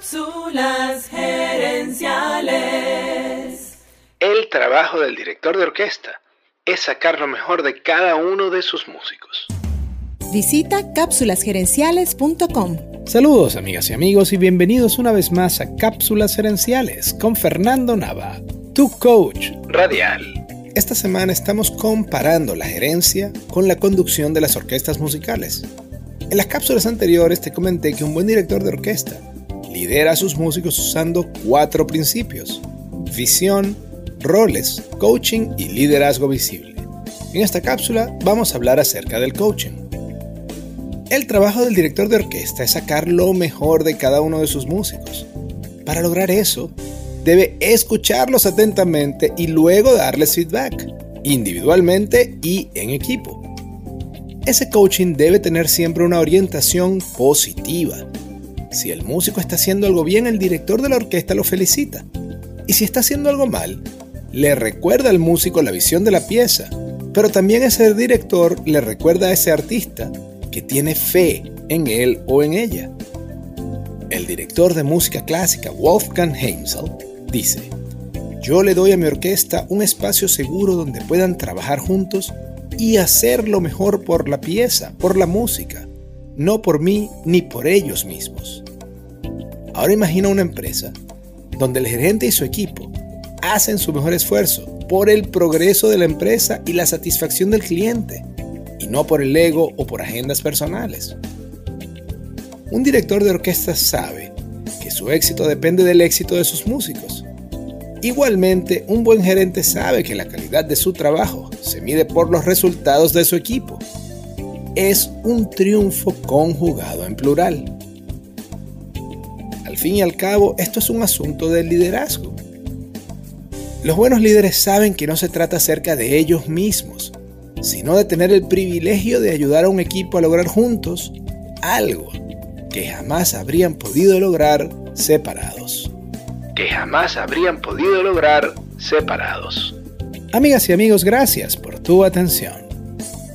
Cápsulas gerenciales. El trabajo del director de orquesta es sacar lo mejor de cada uno de sus músicos. Visita cápsulasgerenciales.com. Saludos amigas y amigos y bienvenidos una vez más a Cápsulas Gerenciales con Fernando Nava, tu coach Radial. Esta semana estamos comparando la gerencia con la conducción de las orquestas musicales. En las cápsulas anteriores te comenté que un buen director de orquesta lidera a sus músicos usando cuatro principios. Visión, roles, coaching y liderazgo visible. En esta cápsula vamos a hablar acerca del coaching. El trabajo del director de orquesta es sacar lo mejor de cada uno de sus músicos. Para lograr eso, debe escucharlos atentamente y luego darles feedback, individualmente y en equipo. Ese coaching debe tener siempre una orientación positiva. Si el músico está haciendo algo bien, el director de la orquesta lo felicita. Y si está haciendo algo mal, le recuerda al músico la visión de la pieza, pero también ese director le recuerda a ese artista que tiene fe en él o en ella. El director de música clásica Wolfgang Heimsel dice, yo le doy a mi orquesta un espacio seguro donde puedan trabajar juntos y hacer lo mejor por la pieza, por la música, no por mí ni por ellos mismos. Ahora imagina una empresa donde el gerente y su equipo hacen su mejor esfuerzo por el progreso de la empresa y la satisfacción del cliente, y no por el ego o por agendas personales. Un director de orquesta sabe que su éxito depende del éxito de sus músicos Igualmente, un buen gerente sabe que la calidad de su trabajo se mide por los resultados de su equipo. Es un triunfo conjugado en plural. Al fin y al cabo, esto es un asunto del liderazgo. Los buenos líderes saben que no se trata acerca de ellos mismos, sino de tener el privilegio de ayudar a un equipo a lograr juntos algo que jamás habrían podido lograr separados que jamás habrían podido lograr separados. Amigas y amigos, gracias por tu atención.